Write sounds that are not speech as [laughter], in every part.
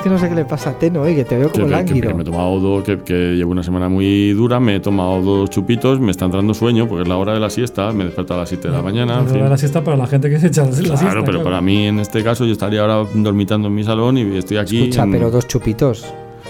Es que no sé qué le pasa a Teno, eh, que te veo Que, como que- que lánguido. me he tomado dos, que, que llevo una semana muy dura, me he tomado dos chupitos, me está entrando sueño porque es la hora de la siesta, me he despertado a las 7 de la mañana. en Pero fin. la siesta para la gente que se echa la Claro, siesta. pero para mí en este caso yo estaría ahora dormitando en mi salón y estoy aquí. Escucha, en- pero dos chupitos.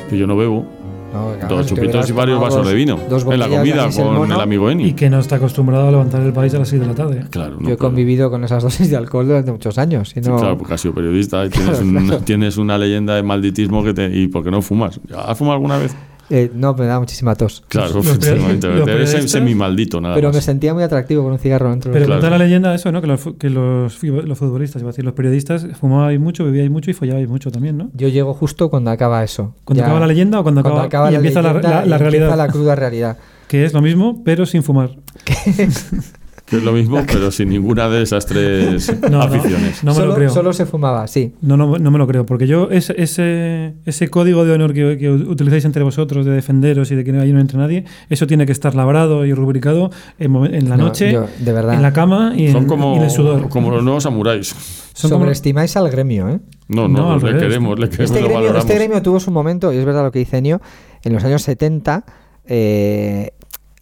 que yo no bebo. No, claro, dos chupitos y varios vasos dos- de vino. Dos en la comida el con mono. el amigo Eni. Y que no está acostumbrado a levantar el país a las 6 de la tarde. Claro, no, Yo he claro. convivido con esas [laughs] dosis de alcohol durante muchos años. Y Sí, no, claro, porque has sido periodista y tienes, [laughs] Claro, un- claro. tienes una leyenda de malditismo que te, y ¿por qué no fumas? ¿Has fumado alguna vez? Eh, no, me da muchísima tos. Claro, los efectivamente. los periodistas- semi-maldito, nada Pero me sentía muy atractivo con un cigarro dentro. Pero Claro. cuenta la leyenda eso, ¿no? Que los, que los, los futbolistas, iba a decir, los periodistas fumabais mucho, bebíais mucho y follabais mucho también, ¿no? Yo llego justo cuando acaba eso. ¿Cuando Ya- acaba la leyenda o cuando, cuando acaba, acaba y la empieza la, leyenda la- y la empieza realidad? la cruda realidad. Que es lo mismo, pero sin fumar. [laughs] Que es lo mismo, [laughs] pero sin ninguna de esas tres [laughs] No, aficiones. no me solo, lo creo. solo se fumaba, sí. No, no, no me lo creo, porque yo ese, ese, ese código de honor que, que utilizáis entre vosotros de defenderos y de que no, ahí no entre nadie, eso tiene que estar labrado y rubricado en, la No, noche, yo, de verdad. en la cama y en, Son y como, en el sudor. como los nuevos samuráis. Son como- Sobreestimáis al gremio, ¿eh? No, No, no, al le queremos, le queremos, Este lo gremio, valoramos. este gremio tuvo su momento, y es verdad lo que dice Enio, en los años 70, eh,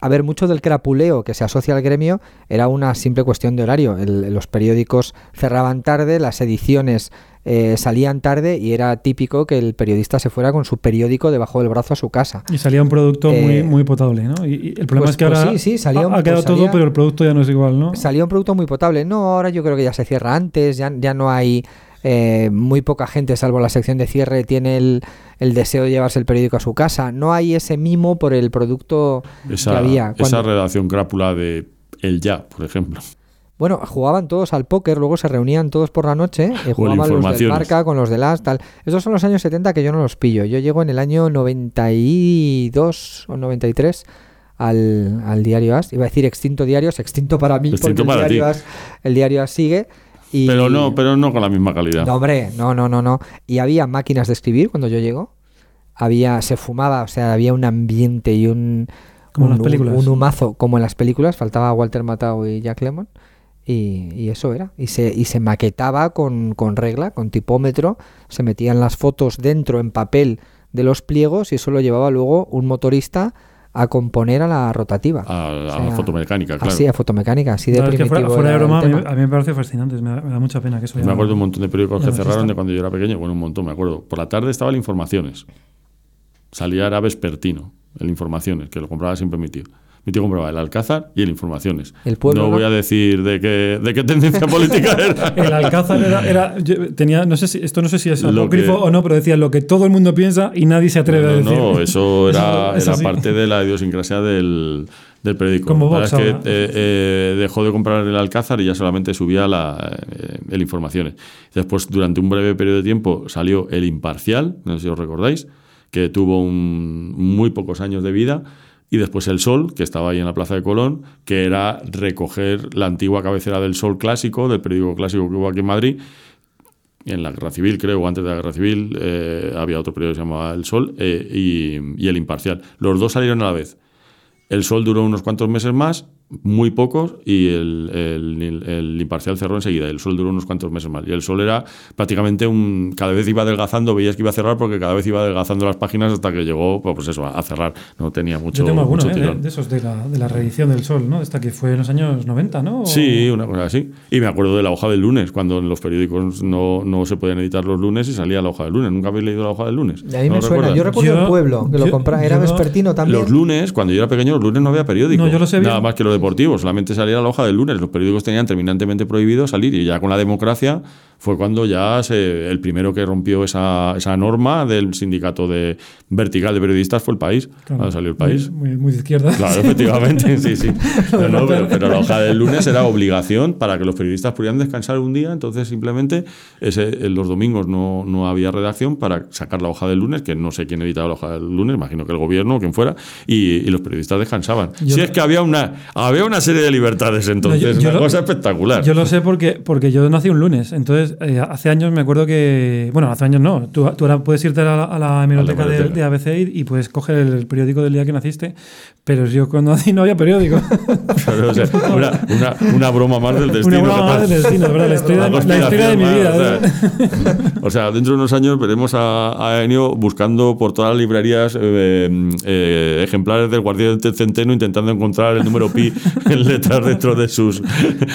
a ver, mucho del crapuleo que se asocia al gremio era una simple cuestión de horario. El- los periódicos cerraban tarde, las ediciones eh, salían tarde y era típico que el periodista se fuera con su periódico debajo del brazo a su casa. Y salía un producto muy, Eh, muy potable, ¿no? Y, y el problema pues- es que pues ahora sí, sí, salía un- ha, quedado pues todo, pero el producto ya no es igual, ¿no? Salía un producto muy potable. No, ahora yo creo que ya se cierra antes, ya, ya no hay eh, muy poca gente, salvo la sección de cierre, tiene el, el deseo de llevarse el periódico a su casa. No hay ese mimo por el producto que Esa, había. esa redacción crápula de El Ya, por ejemplo. Bueno, jugaban todos al póker, luego se reunían todos por la noche, eh, jugaban los del. Marca con los de las tal. Esos son los años 70 que yo no los pillo. Yo llego en el año 92 o 93 al, al diario As. Iba a decir extinto diarios, extinto para mí, Extinto porque para el, diario. As, el diario As sigue. Y, Pero no, pero no con la misma calidad. No, hombre, no, no, no, no. Y había máquinas de escribir cuando yo llego. Había, se fumaba, o sea, había un ambiente y un, Como en un, las películas. un humazo, como en las películas. Faltaba Walter Matthau y Jack Lemmon. Y, y eso era. Y se, y se maquetaba con, con regla, con tipómetro. Se metían las fotos dentro en papel de los pliegos y eso lo llevaba luego un motorista a componer a la rotativa. A, a O sea, fotomecánica, claro. Así, a fotomecánica, así de La es que primitivo fuera, fuera de broma, a a mí me parece fascinante, me da, me da mucha pena que eso ya Me acuerdo de un montón de periódicos que cerraron de cuando yo era pequeño. Bueno, un montón, me acuerdo. Por la tarde estaba el Informaciones. Salía era vespertino, el Informaciones, que lo compraba siempre mi tío. Mi tío compraba el Alcázar y el Informaciones. El pueblo, no ¿no? voy a decir de qué, de qué tendencia [laughs] política era. El Alcázar era, era- yo tenía, no sé si, esto no sé si es Lo apócrifo que- o no, pero decía lo que todo el mundo piensa y nadie se atreve a No, decir. no, eso [laughs] era, Es era así. parte de la idiosincrasia del, del periódico. Como La Vox verdad es que eh, eh, dejó de comprar el Alcázar y ya solamente subía la, eh, el Informaciones. Después, durante un breve periodo de tiempo, salió el Imparcial, no sé si os recordáis, que tuvo un- muy pocos años de vida. Y después el Sol, que estaba ahí en la Plaza de Colón, que era recoger la antigua cabecera del Sol clásico, del periódico clásico que hubo aquí en Madrid, en la guerra civil, creo, antes de la guerra civil, eh, había otro periódico que se llamaba El Sol eh, y El Imparcial. Los dos salieron a la vez. El Sol duró unos cuantos meses más, muy pocos, y el, el- el Imparcial cerró enseguida. El Sol duró unos cuantos meses más. Y el Sol era prácticamente un. Cada vez iba adelgazando, veías que iba a cerrar porque cada vez iba adelgazando las páginas hasta que llegó, pues eso, a cerrar. No tenía mucho, Yo tengo alguno mucho eh, de, tirón. de esos de la, de la reedición del Sol, ¿no? Esta que fue en los años 90, ¿no? Sí, una cosa así. Y me acuerdo de la hoja del lunes, cuando en los periódicos no, no se podían editar los lunes y salía la hoja del lunes. ¿Nunca habéis leído la hoja del lunes? Y a mí ¿No me suena. recuerdas? Yo recuerdo Yo- el pueblo, que lo compraba. Era yo- vespertino también. Los lunes, cuando yo era pequeño, los lunes no había periódico. No, yo lo sé Nada más que lo solamente salía la hoja del lunes. Los periódicos tenían terminantemente prohibido salir y ya con la democracia fue cuando ya se, el primero que rompió esa, esa norma del sindicato de vertical de periodistas fue el país. Claro, Cuando salió el país. Muy, de izquierda. Claro, efectivamente, [laughs] sí, sí. No, no, pero, pero la hoja del lunes era obligación para que los periodistas pudieran descansar un día, entonces simplemente ese, los domingos no, no había redacción para sacar la hoja del lunes, que no sé quién editaba la hoja del lunes, imagino que el gobierno o quien fuera, y, y los periodistas descansaban. Yo- si es que había una, había una serie de libertades entonces, No, yo- yo una lo- cosa espectacular. Yo lo sé porque, porque yo nací un lunes, entonces entonces, eh, hace años me acuerdo que. Bueno, hace años no. Tú, tú ahora puedes irte a la, a la hemeroteca de, de ABC y, y puedes coger el periódico del día que naciste. Pero yo cuando nací no había periódico. [laughs] O sea, [laughs] una, una- una broma más del destino. Una broma más del destino, es verdad, la historia, Una la historia de mi vida. más, o, sea, dentro de unos años veremos a, a Ennio buscando por todas las librerías eh, eh, ejemplares del Guardián del Centeno intentando encontrar el número pi en letras dentro de sus,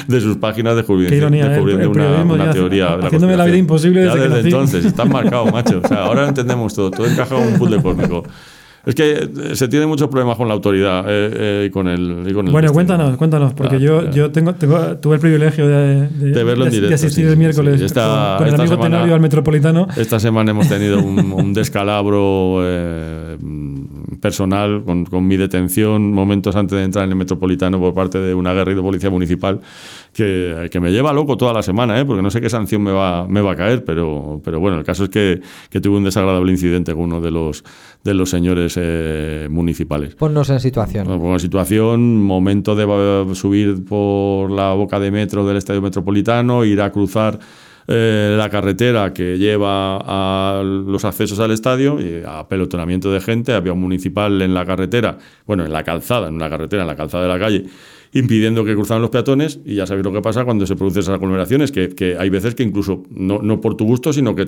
de sus páginas de Qué ironía, ¿eh? descubriendo El una, ya teoría. de la haciéndome la vida conspiración. imposible Ya desde que desde nací. entonces, estás marcado, macho. O sea, ahora lo entendemos todo, todo encaja en un puzzle cósmico. Es que eh, se tiene muchos problemas con la autoridad eh, eh, y con el, y con el Bueno, destino. cuéntanos, cuéntanos, porque Ah, yo, ya. yo tengo, tengo- tuve el privilegio de, De verlo en de- de directo, asistir sí, el miércoles sí. Esta- con, el amigo semana- Tenorio al Metropolitano. Esta semana hemos tenido un, un [laughs] descalabro eh, personal con, con mi detención momentos antes de entrar en el metropolitano por parte de un aguerrido policía municipal que, que me lleva loco toda la semana, ¿eh? porque no sé qué sanción me va, me va a caer, pero, pero bueno, el caso es que, que tuve un desagradable incidente con uno de los, de los señores eh, municipales. Ponnos en situación. Bueno, pues, situación, momento de subir por la boca de metro del Estadio Metropolitano, ir a cruzar eh, la carretera que lleva a los accesos al estadio, y a pelotonamiento de gente, había un municipal en la carretera, bueno, en la calzada, en una carretera, en la calzada de la calle, impidiendo que cruzaran los peatones, y ya sabéis lo que pasa cuando se producen esas aglomeraciones, que, hay veces que incluso, no, no por tu gusto, sino que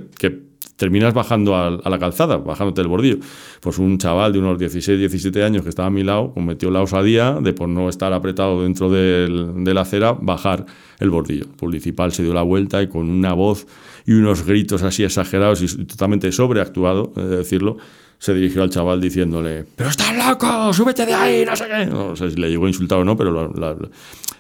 terminas bajando al- a, la calzada, bajándote el bordillo. Pues un chaval de unos 16, 17 años que estaba a mi lado cometió la osadía de por no estar apretado dentro del- de la acera, bajar el bordillo. El municipal se dio la vuelta y con una voz y unos gritos así exagerados y totalmente sobreactuado, de decirlo, se dirigió al chaval diciéndole, pero estás loco, súbete de ahí, no sé qué. No sé si le llegó a insultar o no, pero la- la-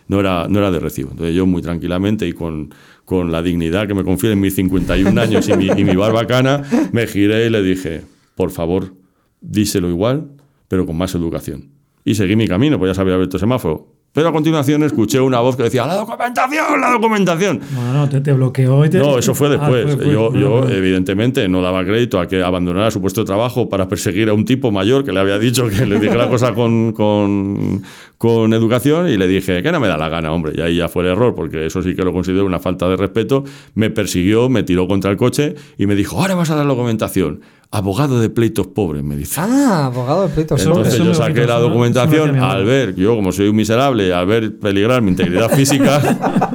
no, era, no era de recibo. Entonces yo muy tranquilamente y con, con la dignidad que me confieren mis 51 años y mi, y mi barbacana, me giré y le dije, por favor, díselo igual, pero con más educación. Y seguí mi camino, pues ya sabía abierto el semáforo. Pero a continuación escuché una voz que decía, ¡la documentación, la documentación! Bueno, no, te, te bloqueó y te. No, eso fue Ah, después. fue- fue- yo, fue- yo, evidentemente, no daba crédito a que abandonara su puesto de trabajo para perseguir a un tipo mayor que le había dicho que le dijera [laughs] cosas con, con, con educación y le dije que no me da la gana, hombre. Y ahí ya fue el error, porque eso sí que lo considero una falta de respeto. Me persiguió, me tiró contra el coche y me dijo, ahora vas a dar la documentación. Abogado de pleitos pobres, me dice. Ah, abogado de pleito. Eso- Entonces eso yo saqué la documentación al ver, yo como soy un miserable, al ver peligrar mi integridad física,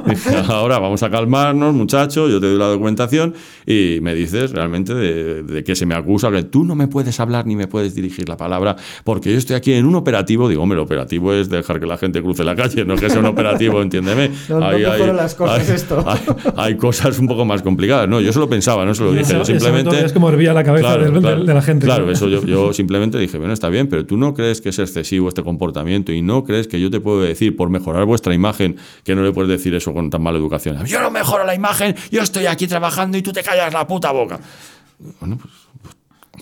[laughs] dije, ahora vamos a calmarnos, muchacho, yo te doy la documentación y me dices realmente de, de que se me acusa, que tú no me puedes hablar ni me puedes dirigir la palabra, porque yo estoy aquí en un operativo, digo, hombre, el operativo es dejar que la gente cruce la calle, no que sea un operativo, entiéndeme. [laughs] No- no mejoran las cosas hay- esto. Hay, [laughs] hay cosas un poco más complicadas, no, yo se lo pensaba, no se lo dije, Eso- yo eso simplemente... es como hervía la cabeza Claro, claro. de la gente. Claro, eso yo, yo simplemente dije, bueno, está bien, pero tú no crees que es excesivo este comportamiento y no crees que yo te puedo decir, por mejorar vuestra imagen, que no le puedes decir eso con tan mala educación. Yo no mejoro la imagen, yo estoy aquí trabajando y tú te callas la puta boca. Bueno, pues, pues,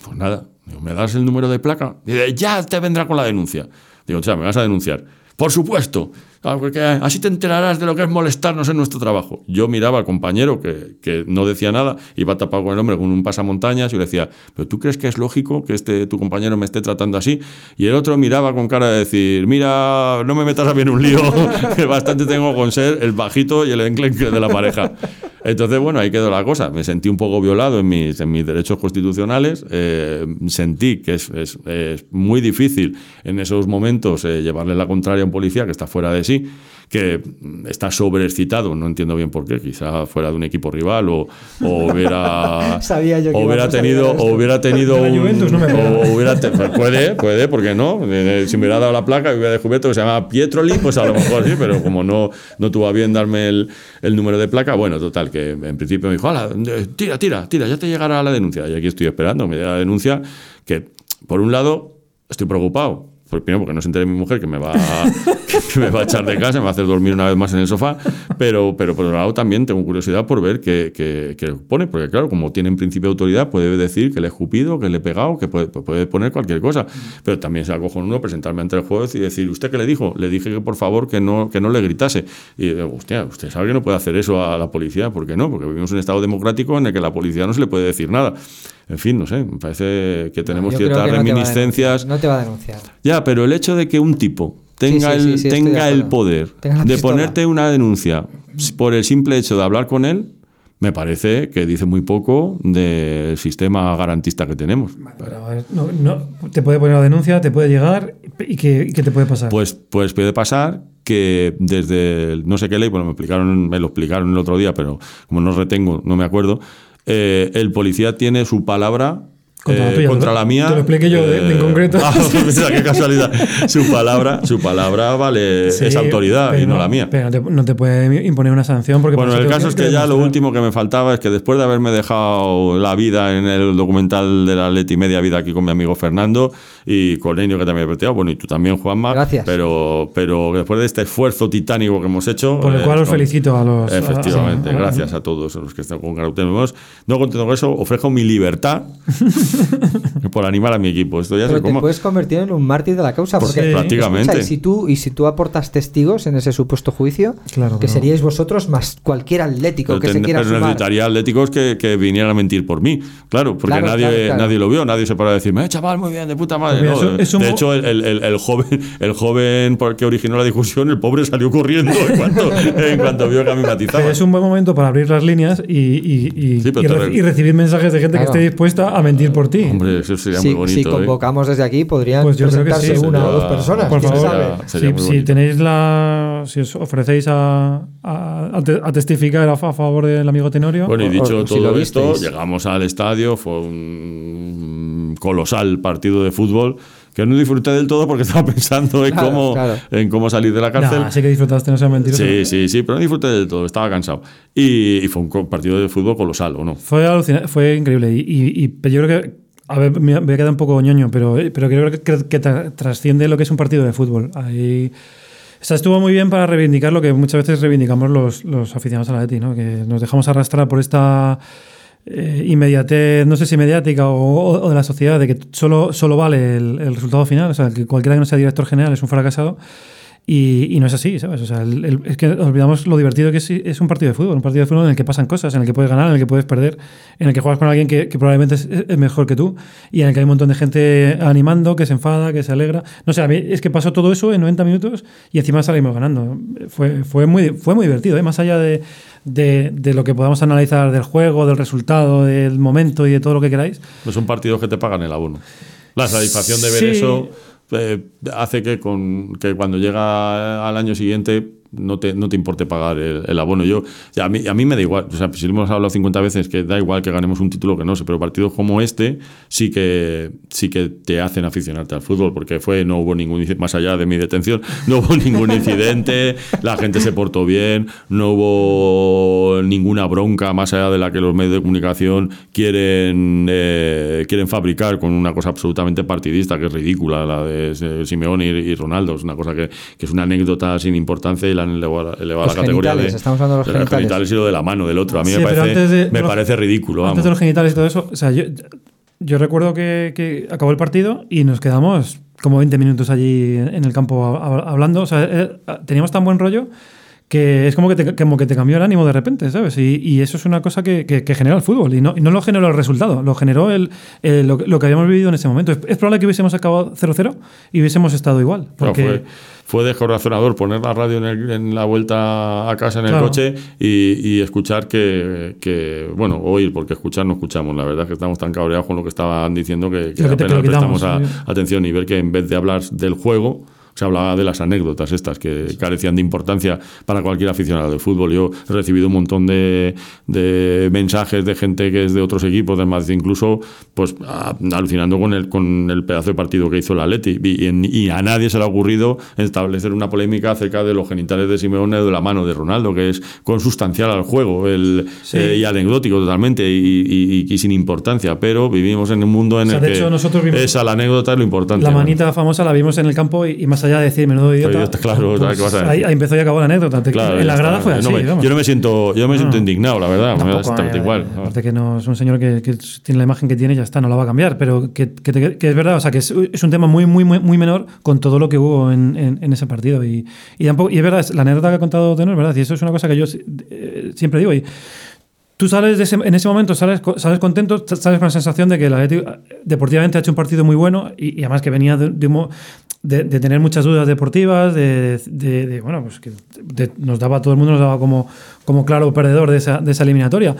pues nada, ¿me das el número de placa? Dice, ya te vendrá con la denuncia. Digo, o sea, me vas a denunciar. Por supuesto, porque así te enterarás de lo que es molestarnos en nuestro trabajo. Yo miraba al compañero que, que no decía nada, iba tapado con el hombre con un pasamontañas y le decía, ¿pero tú crees que es lógico que este, tu compañero me esté tratando así? Y el otro miraba con cara de decir, mira, no me metas a mí en un lío, [laughs] que bastante tengo con ser el bajito y el enclenque de la pareja. Entonces, bueno, ahí quedó la cosa. Me sentí un poco violado en mis, derechos constitucionales. eh, sentí que es muy difícil en esos momentos eh, llevarle la contraria a un policía que está fuera de sí, que está sobreexcitado. No entiendo bien por qué. Quizá fuera de un equipo rival o, o hubiera, [laughs] Sabía yo que hubiera tenido, o hubiera tenido un- Juventus, no me o hubiera te- pues puede, puede, porque no. Eh, Si me hubiera dado la placa y hubiera descubierto que se llama Pietroli, pues a lo mejor sí, pero como no, no tuvo a bien darme el, el número de placa, bueno, total, que en principio me dijo, "Hala, eh, tira, tira, tira, ya te llegará la denuncia. Y aquí estoy esperando, me llega la denuncia, que por un lado estoy preocupado. Primero, porque no se entere mi mujer que me va [laughs] que me va a echar de casa, me va a hacer dormir una vez más en el sofá, pero, pero por otro lado también tengo curiosidad por ver qué, qué- qué pone, porque claro, como tiene en principio autoridad, puede decir que le he escupido, que le he pegado, que puede, puede poner cualquier cosa, pero también se acojo uno presentarme ante el juez y decir, ¿usted qué le dijo? Le dije que por favor que no, que no le gritase. Y digo, hostia, usted sabe que no puede hacer eso a la policía, ¿por qué no? Porque vivimos en un Estado democrático en el que a la policía no se le puede decir nada. En fin, no sé, me parece que tenemos ciertas que reminiscencias. No te va a denunciar. Ya, pero el hecho de que un tipo tenga, Sí, sí, sí, el, sí, tenga el poder Tenga de ponerte una denuncia por el simple hecho de hablar con él, me parece que dice muy poco del sistema garantista que tenemos. No- no- te puede poner la denuncia, te puede llegar y que te puede pasar. Pues, pues puede pasar que desde el- no sé qué ley, bueno, me explicaron, me lo explicaron el otro día, pero como no retengo, no me acuerdo. Eh, el policía tiene su palabra Contra la eh, tuya, contra te lo- la mía. te lo expliqué yo de- en concreto. [laughs] Ah, [laughs] qué casualidad. [laughs] Su palabra, su palabra vale, Sí, es autoridad y no la mía. Pero no te, no te puede imponer una sanción porque Bueno, por el caso es que ya lo último que me faltaba es que después de haberme dejado la vida en el documental de la Atleti media vida aquí con mi amigo Fernando y con Enio que también he practicado, bueno, y tú también, Juanma. Gracias. Pero, pero después de este esfuerzo titánico que hemos hecho. Por el eh, cual os con- felicito a los. a- Efectivamente, a- a- gracias a todos los que están con Carautenos. No contento con eso, ofrezco mi libertad [laughs] por animar a mi equipo. Esto ya Pero te cómo. puedes convertir en un mártir de la causa. Pues Porque, sí. prácticamente. escucha, y, si tú, y si tú aportas testigos en ese supuesto juicio, Claro, que seríais vosotros más cualquier atlético Pero, que se ten- quiera pero sumar. necesitaría atléticos que, que vinieran a mentir por mí. Claro, porque Claro, nadie, claro, claro. nadie lo vio, nadie se paró a decirme, eh, chaval, muy bien, de puta madre. Pues mira, No, eso- eso de hecho, el, el- el- joven, el joven por- que originó la discusión, el pobre salió corriendo en cuanto, en cuanto vio que a mí matizaba. Pero es un buen momento para abrir las líneas y, y- y- Sí, pero y te re- re- y recibir mensajes de gente Claro. que esté dispuesta a mentir por ti. Hombre, eso sería si, muy bonito. si ¿eh? convocamos desde aquí, podrían Pues yo creo que sí. una o dos personas. Por quién favor, sabe. sería si, si tenéis la. Si os ofrecéis a, a- a te- a testificar a, fa- a favor del amigo Tenorio. Bueno, y dicho o si todo lo esto, visteis. llegamos al estadio, fue un colosal partido de fútbol que no disfruté del todo porque [laughs] estaba pensando en, Claro, cómo, claro. en cómo salir de la cárcel. Nah, sí que disfrutaste, no sea mentiroso. Sí, sí, sí, pero no disfruté del todo, estaba cansado. Y, y fue un partido de fútbol colosal, ¿o no? Fue alucinante, fue increíble. Y, y- y- yo creo que. A ver, me voy a quedar un poco ñoño, pero, pero creo que, que- que tra- trasciende lo que es un partido de fútbol. Ahí. O sea, estuvo muy bien para reivindicar lo que muchas veces reivindicamos los, los aficionados a la ETI, ¿no? Que nos dejamos arrastrar por esta eh, inmediatez, no sé si mediática o, o- de la sociedad, de que solo, solo vale el, el resultado final, o sea, que cualquiera que no sea director general es un fracasado. Y, y no es así, ¿sabes? O sea, el- el- es que olvidamos lo divertido que es, es un partido de fútbol, un partido de fútbol en el que pasan cosas, en el que puedes ganar, en el que puedes perder, en el que juegas con alguien que, que probablemente es, es mejor que tú y en el que hay un montón de gente animando, que se enfada, que se alegra. No sé, a mí es que pasó todo eso en 90 minutos y encima salimos ganando. Fue, fue, muy, fue muy divertido, ¿eh? más allá de, de, de lo que podamos analizar del juego, del resultado, del momento y de todo lo que queráis. No son partidos que te pagan el abono. La satisfacción de ver Sí. eso eh, hace que, con, que cuando llega al año siguiente no te, no te importe pagar el, abono. Yo, a, mí, a mí me da igual, o sea, si hemos hablado 50 veces que da igual que ganemos un título que no sé, pero partidos como este sí que, sí que te hacen aficionarte al fútbol, porque fue, no hubo ningún, más allá de mi detención, [laughs] no hubo ningún incidente, la gente se portó bien, no hubo ninguna bronca más allá de la que los medios de comunicación quieren, eh, quieren fabricar con una cosa absolutamente partidista, que es ridícula, la de eh, Simeone y, y Ronaldo. Es una cosa que, que es una anécdota sin importancia y la han elevado, elevado a Los la categoría genitales, de, estamos hablando de los genitales. y lo de la mano del otro. A mí Sí, me, parece, antes de- me de los- parece ridículo. Antes vamos. de los genitales y todo eso, o sea, yo, yo recuerdo que, que acabó el partido y nos quedamos como 20 minutos allí en el campo a- a- hablando. O sea, eh, teníamos tan buen rollo que es como que te, como que te cambió el ánimo de repente, ¿sabes? Y, y eso es una cosa que, que- que genera el fútbol. Y no, y no lo generó el resultado, lo generó el, el- lo, que- lo que habíamos vivido en ese momento. Es, es probable que hubiésemos acabado 0-0 y hubiésemos estado igual. Claro, Porque, fue, fue descorazonador poner la radio en, el- en la vuelta a casa en el Claro. coche y, y escuchar que, que- bueno, oír, porque escuchar no escuchamos. La verdad es que estamos tan cabreados con lo que estaban diciendo que, que apenas prestamos a- atención y ver que en vez de hablar del juego se hablaba de las anécdotas estas que carecían de importancia para cualquier aficionado de fútbol. Yo he recibido un montón de, de mensajes de gente que es de otros equipos del Madrid, incluso pues a- alucinando con el, con el pedazo de partido que hizo el Atleti. Y, y- y a nadie se le ha ocurrido establecer una polémica acerca de los genitales de Simeone o de la mano de Ronaldo, que es consustancial al juego el, Sí. eh, y anecdótico totalmente y, y- y- y sin importancia. Pero vivimos en un mundo en O sea, el de que hecho, nosotros esa la anécdota es lo importante. la ¿no? manita famosa la vimos en el campo y, y más allá de decir menudo idiota, idiota, claro, pues, ahí, ahí empezó y acabó la anécdota. Claro, en la grada está. fue yo así. no me, vamos. yo no me siento, yo no me siento indignado, la verdad. me da Tampoco, eh, igual. Aparte que no es un señor que, que tiene la imagen que tiene y ya está, no la va a cambiar. Pero que, que es verdad, o sea, que es, es un tema muy, muy, muy, menor con todo lo que hubo en, en- en ese partido. Y, y, tampoco, y es verdad, la anécdota que ha contado Tenor verdad. Y eso es una cosa que yo eh, siempre digo. Y tú sales de ese- en ese momento, sales, sales contento, sales con la sensación de que el Atlético deportivamente ha hecho un partido muy bueno y, y además que venía de, de un de, tener muchas dudas deportivas, de, de- bueno, pues que nos daba, todo el mundo nos daba como, como claro perdedor de esa, esa eliminatoria.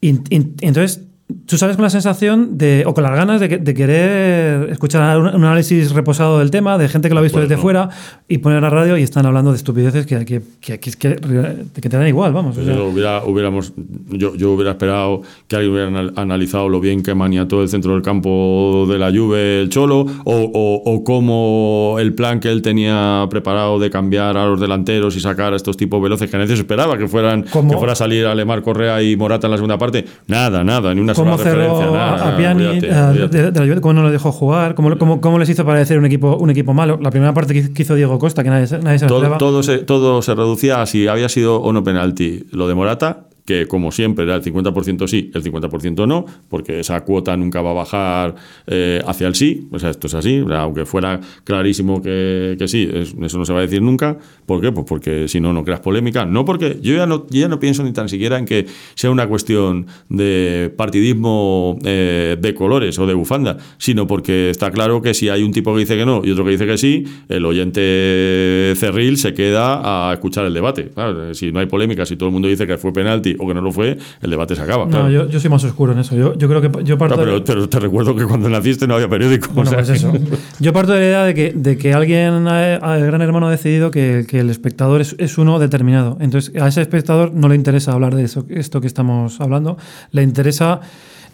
Y entonces, tú sales con la sensación de, o con las ganas de, que- de querer escuchar un, un análisis reposado del tema, de gente que lo ha visto Pues desde no. fuera, y poner la radio y están hablando de estupideces que, que, que, que, que, te dan igual, vamos. o sea. Yo, hubiera, hubiéramos, yo, yo hubiera esperado que alguien hubiera anal- analizado lo bien que maniató el centro del campo de la Juve el Cholo o, o, o cómo el plan que él tenía preparado de cambiar a los delanteros y sacar a estos tipos veloces que a veces esperaba que fueran ¿Cómo? que fuera a salir Alemar Correa y Morata en la segunda parte. Nada, nada, ni una cómo cerró a de, de la Juve, cómo no lo dejó jugar, cómo, cómo, cómo les hizo parecer un equipo, un equipo malo. La primera parte que hizo Diego Costa, que nadie, se- nadie se lo Todo, todo, se, todo se reducía a si había sido o no penalti. Lo de Morata, que como siempre era el 50% sí, el 50% no, porque esa cuota nunca va a bajar eh, hacia el sí. O sea, esto es así. Aunque fuera clarísimo que, que sí, es- eso no se va a decir nunca. ¿Por qué? Pues porque si no, no creas polémica. No porque yo ya no, yo ya no pienso ni tan siquiera en que sea una cuestión de partidismo eh, de colores o de bufanda, sino porque está claro que si hay un tipo que dice que no y otro que dice que sí, el oyente cerril se queda a escuchar el debate. Si no hay polémica, si todo el mundo dice que fue penalti o que no lo fue, el debate se acaba. No, claro. yo, yo soy más oscuro en eso. Yo, yo creo que yo parto No, de- pero, pero te recuerdo que cuando naciste no había periódico. Bueno, o sea, pues eso. Yo parto de la idea de que, de que alguien, el gran hermano, ha decidido que, que el espectador es, es uno determinado. Entonces, a ese espectador no le interesa hablar de eso, esto que estamos hablando. Le interesa,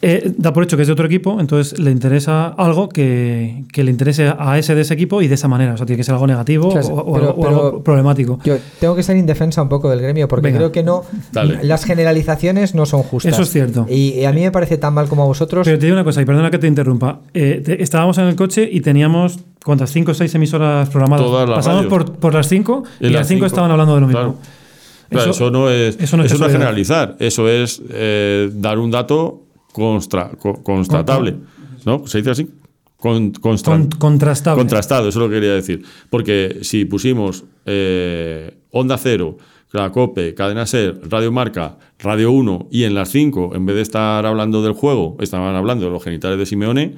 eh, da por hecho que es de otro equipo, entonces le interesa algo que, que le interese a ese de ese equipo y de esa manera. O sea, tiene que ser algo negativo O sea, o, o pero- algo, o algo pero- problemático. Yo tengo que ser indefensa un poco del gremio porque Venga. creo que no. Dale. Las generalizaciones no son justas. Eso es cierto. Y, y a mí me parece tan mal como a vosotros. Pero te digo una cosa, y perdona que te interrumpa. Eh, te- estábamos en el coche y teníamos, ¿cuántas? ¿Cinco o seis emisoras programadas? Todas las Pasamos por, por las cinco y En las cinco cinco. estaban hablando de lo mismo. Claro. Claro, Eso- eso, no es, eso no es eso no es casualidad. generalizar, eso es eh, dar un dato constra- co- constatable. ¿No? ¿Se dice así? Con- constra- Con- contrastable. Contrastado, eso es lo que quería decir. Porque si pusimos eh, Onda Cero, la COPE, Cadena Ser, Radio Marca, Radio 1 y en las 5, en vez de estar hablando del juego, estaban hablando de los genitales de Simeone,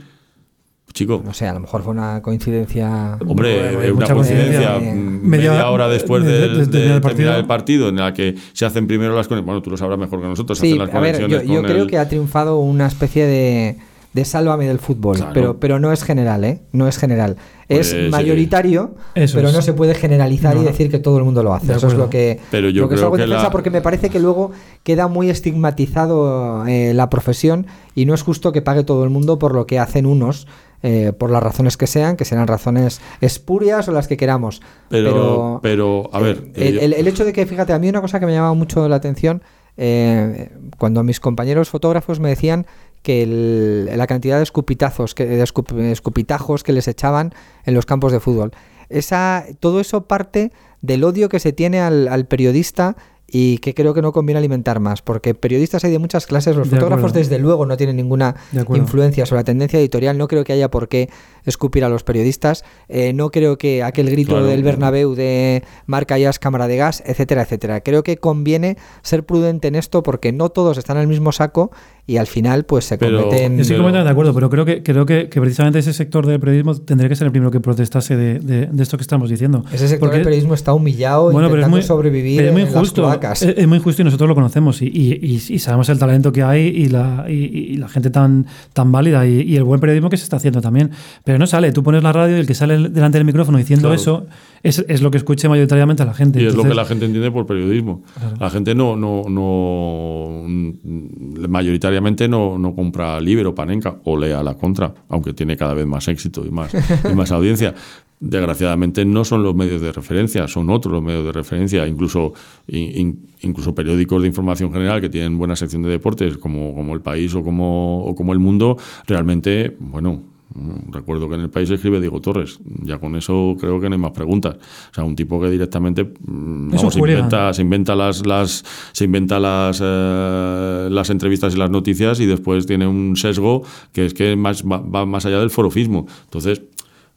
chico, No sé, a lo mejor fue una coincidencia. Hombre, Bueno, eh, una coincidencia coincidencia. mm, Media- media, hora después de- de, de- de de terminar el terminar el partido. en la que se hacen primero las conexiones. Bueno, tú lo sabrás mejor que nosotros. Sí, hacen las a ver, yo, yo con creo el- que ha triunfado una especie de, de sálvame del fútbol, Claro. pero, pero no es general, ¿eh? No es general. Pues, es mayoritario, pero es. no se puede generalizar No, y decir que todo el mundo lo hace. Eso es lo que, Pero yo lo que creo salgo en que defensa la- porque me parece que luego queda muy estigmatizado eh, la profesión y no es justo que pague todo el mundo por lo que hacen unos. Eh, por las razones que sean, que serán razones espurias o las que queramos. Pero, pero, a ver. Eh, el, yo- el- el hecho de que, fíjate, a mí una cosa que me llamaba mucho la atención, eh, cuando mis compañeros fotógrafos me decían que el- la cantidad de escupitazos, que, de escup- escupitajos que les echaban en los campos de fútbol. Esa, todo eso parte del odio que se tiene al, al periodista y que creo que no conviene alimentar más, porque periodistas hay de muchas clases, los De fotógrafos acuerdo. desde luego no tienen ninguna influencia sobre la tendencia editorial, no creo que haya por qué escupir a los periodistas, eh, no creo que aquel grito Claro. del Bernabéu de marca ya es cámara de gas, etcétera, etcétera. Creo que conviene ser prudente en esto porque no todos están en el mismo saco y al final pues se Pero- cometen... Yo estoy Pero- completamente de acuerdo, pero creo que, creo que, que precisamente ese sector del periodismo tendría que ser el primero que protestase de, de- de esto que estamos diciendo. Ese sector Porque- del periodismo está humillado Bueno, pero es intentando muy, sobrevivir pero es muy en las injusto. Es, es muy injusto y nosotros lo conocemos y, y- y- y sabemos el talento que hay y la, y, y la gente tan, tan válida y, y el buen periodismo que se está haciendo también. Pero no sale, tú pones la radio y el que sale delante del micrófono diciendo Claro. eso es, es lo que escuche mayoritariamente a la gente. Y es lo que la gente entiende por periodismo. La gente no, no, no mayoritariamente no, no compra Libre o Panenka o lea la contra, aunque tiene cada vez más éxito y más, y más [laughs] audiencia. Desgraciadamente no son los medios de referencia, son otros los medios de referencia, incluso, in- in- incluso periódicos de información general que tienen buena sección de deportes, como, como El País o como, o como El Mundo, realmente, bueno, Recuerdo que en el país escribe Diego Torres. Ya con eso creo que no hay más preguntas. O sea, un tipo que directamente mm, vamos, se inventa, se inventa las, las se inventa las, eh, las entrevistas y las noticias y después tiene un sesgo que es que más, va, va más allá del forofismo. Entonces,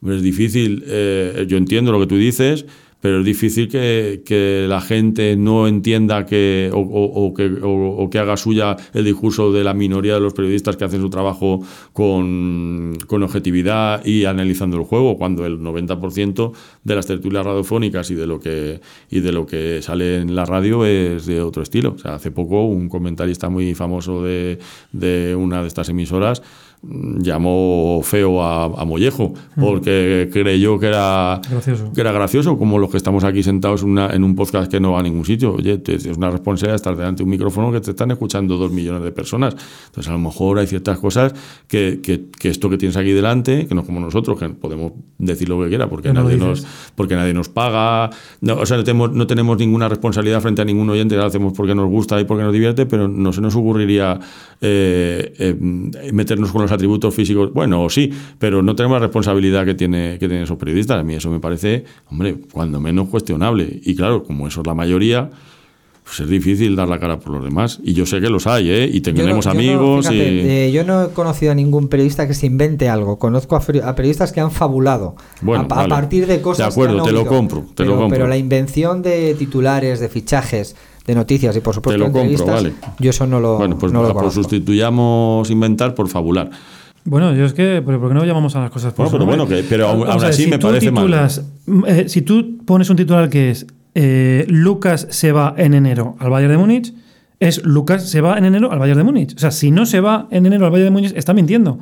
es difícil. eh, yo entiendo lo que tú dices, pero es difícil que, que la gente no entienda que o, que, o- que haga suya el discurso de la minoría de los periodistas que hacen su trabajo con, con objetividad y analizando el juego, cuando el 90% de las tertulias radiofónicas y de lo que y de lo que sale en la radio es de otro estilo. O sea, hace poco un comentarista muy famoso de, de una de estas emisoras llamó feo a, a Mollejo porque creyó que era Gracioso. que era gracioso, como los que estamos aquí sentados en una- en un podcast que no va a ningún sitio. Oye, te- es una responsabilidad estar delante de un micrófono que te están escuchando dos millones de personas. Entonces, a lo mejor hay ciertas cosas que, que- que esto que tienes aquí delante, que no es como nosotros, que podemos decir lo que quiera, porque, Que no nadie, nos, porque nadie nos paga. No, o sea, no tenemos, no tenemos ninguna responsabilidad frente a ningún oyente, lo hacemos porque nos gusta y porque nos divierte, pero no se nos ocurriría eh, eh, meternos con los atributos físicos. Bueno, sí, pero no tenemos la responsabilidad que, tiene, que tienen esos periodistas. A mí eso me parece, hombre, cuando menos cuestionable. Y claro, como eso es la mayoría, pues es difícil dar la cara por los demás. Y yo sé que los hay, ¿eh? Y no- no, amigos fíjate, y... eh, yo no he conocido a ningún periodista que se invente algo. Conozco a, periodistas que han fabulado Bueno, a, partir de cosas. De acuerdo, que han te lo compro, te pero, lo compro. pero la invención de titulares, de fichajes, de noticias y por supuesto Te lo compro, vale. yo eso no lo, bueno, pues, no lo pues sustituyamos inventar por fabular. Bueno, yo es que, pero ¿por qué no llamamos a las cosas por Bueno, su pero bueno, que- pero aún- aún así si me parece mal. titulas, eh, si tú pones un titular que es eh, Lucas se va en enero al Bayern de Múnich, es Lucas se va en enero al Bayern de Múnich. O sea, si no se va en enero al Bayern de Múnich, está mintiendo.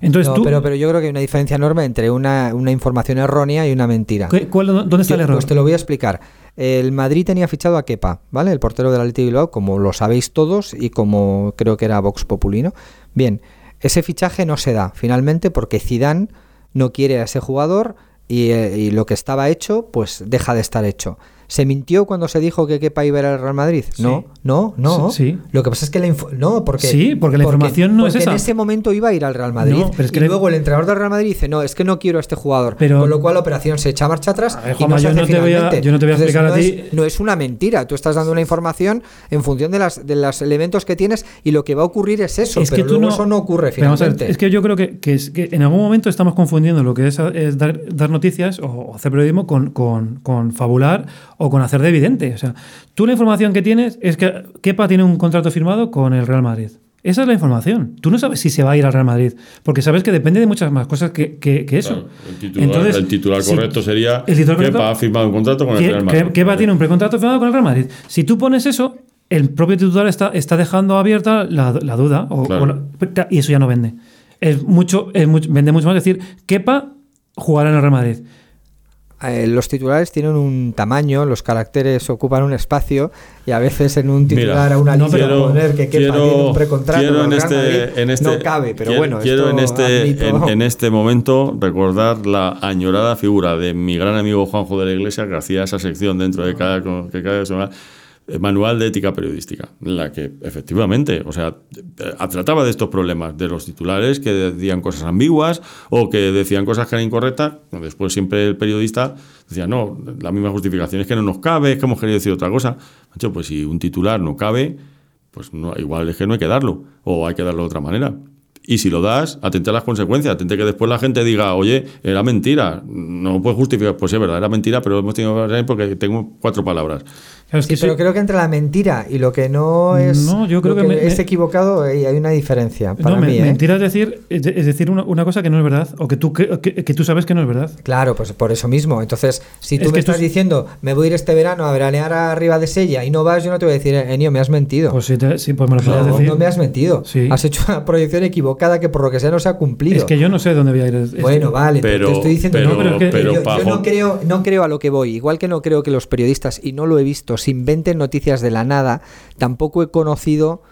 Entonces No, tú, pero, pero yo creo que hay una diferencia enorme entre una, una información errónea y una mentira. ¿qué- cuál- ¿dónde está Yo- el error? Pues te lo voy a explicar. El Madrid tenía fichado a Kepa, ¿vale? El portero del Athletic Bilbao, como lo sabéis todos y como creo que era Vox Populino. Bien, ese fichaje no se da finalmente porque Zidane no quiere a ese jugador y, eh, y lo que estaba hecho, pues deja de estar hecho. ¿Se mintió cuando se dijo que Kepa iba a ir al Real Madrid? No, no, no. Sí, sí. Lo que pasa es que la no, porque Sí, porque la información no es esa. en ese momento iba a ir al Real Madrid No, pero es que y le- luego el entrenador del Real Madrid dice, "No, es que no quiero a este jugador." Pero- Con lo cual la operación se echa a marcha atrás y no se yo hace no te voy a- finalmente. yo no te voy a Entonces, explicar a ti- es- no es una mentira, tú estás dando una información en función de las de los elementos que tienes y lo que va a ocurrir es eso, Es que pero tú luego no- eso no ocurre Pero vamos a ver, finalmente. es que yo creo que, que es- que en algún momento estamos confundiendo lo que es, es dar, dar noticias o, o hacer periodismo con, con- con fabular o con hacer de evidente. O sea, tú la información que tienes es que Kepa tiene un contrato firmado con el Real Madrid. Esa es la información. Tú no sabes si se va a ir al Real Madrid, porque sabes que depende de muchas más cosas que, que- que eso. Claro, el titular, Entonces, el titular si- correcto sería el titular Kepa correcto- ha firmado un contrato con el Real Madrid. Kepa tiene un precontrato firmado con el Real Madrid. Si tú pones eso, el propio titular está, está dejando abierta la, la duda. o- Claro. o la- y eso ya no vende. Es mucho, es mucho- vende mucho más decir, Kepa jugará en el Real Madrid. Eh, los titulares tienen un tamaño, los caracteres ocupan un espacio y a veces en un titular Mira, a una línea pero poner que Kepa quiero- un precontrato quiero en este, Madrid, en este- no cabe, pero quiero- bueno, quiero en este, en, en este momento recordar la añorada figura de mi gran amigo Juanjo de la Iglesia que hacía esa sección dentro de cada, que cada semana manual de ética periodística, en la que efectivamente, o sea, eh, trataba de estos problemas, de los titulares que decían cosas ambiguas o que decían cosas que eran incorrectas. Después siempre el periodista decía, no, la misma justificación es que no nos cabe, es que hemos querido decir otra cosa. Macho, pues si un titular no cabe, pues no, igual es que no hay que darlo, o hay que darlo de otra manera. Y si lo das, atente a las consecuencias, atente que después la gente diga, oye, era mentira, no puedes justificar, pues es verdad, era mentira, pero hemos tenido que porque tengo cuatro palabras. Claro, es Sí, que pero sí- creo que entre la mentira y lo que no es, No, yo creo lo que me- es equivocado hay una diferencia para no, me- mí. ¿eh? mentira es decir, es de- es decir una, una cosa que no es verdad o que tú, que, que- tú sabes que no es verdad. Claro, pues por eso mismo. Entonces, si Es tú me tú- estás diciendo, me voy a ir este verano a veranear arriba de Sella y no vas, yo no te voy a decir, Enio, me has mentido. Pues sí, te- sí, pues me lo no, decir. no me has mentido. Sí. Has hecho una proyección equivocada que por lo que sea no se ha cumplido. Es que yo no sé dónde voy a ir. Es- Bueno, vale, te- Pero- te estoy diciendo pero- no, pero pero yo, yo no creo, no creo a lo que voy. Igual que no creo que los periodistas, y no lo he visto, se inventen noticias de la nada, tampoco he conocido,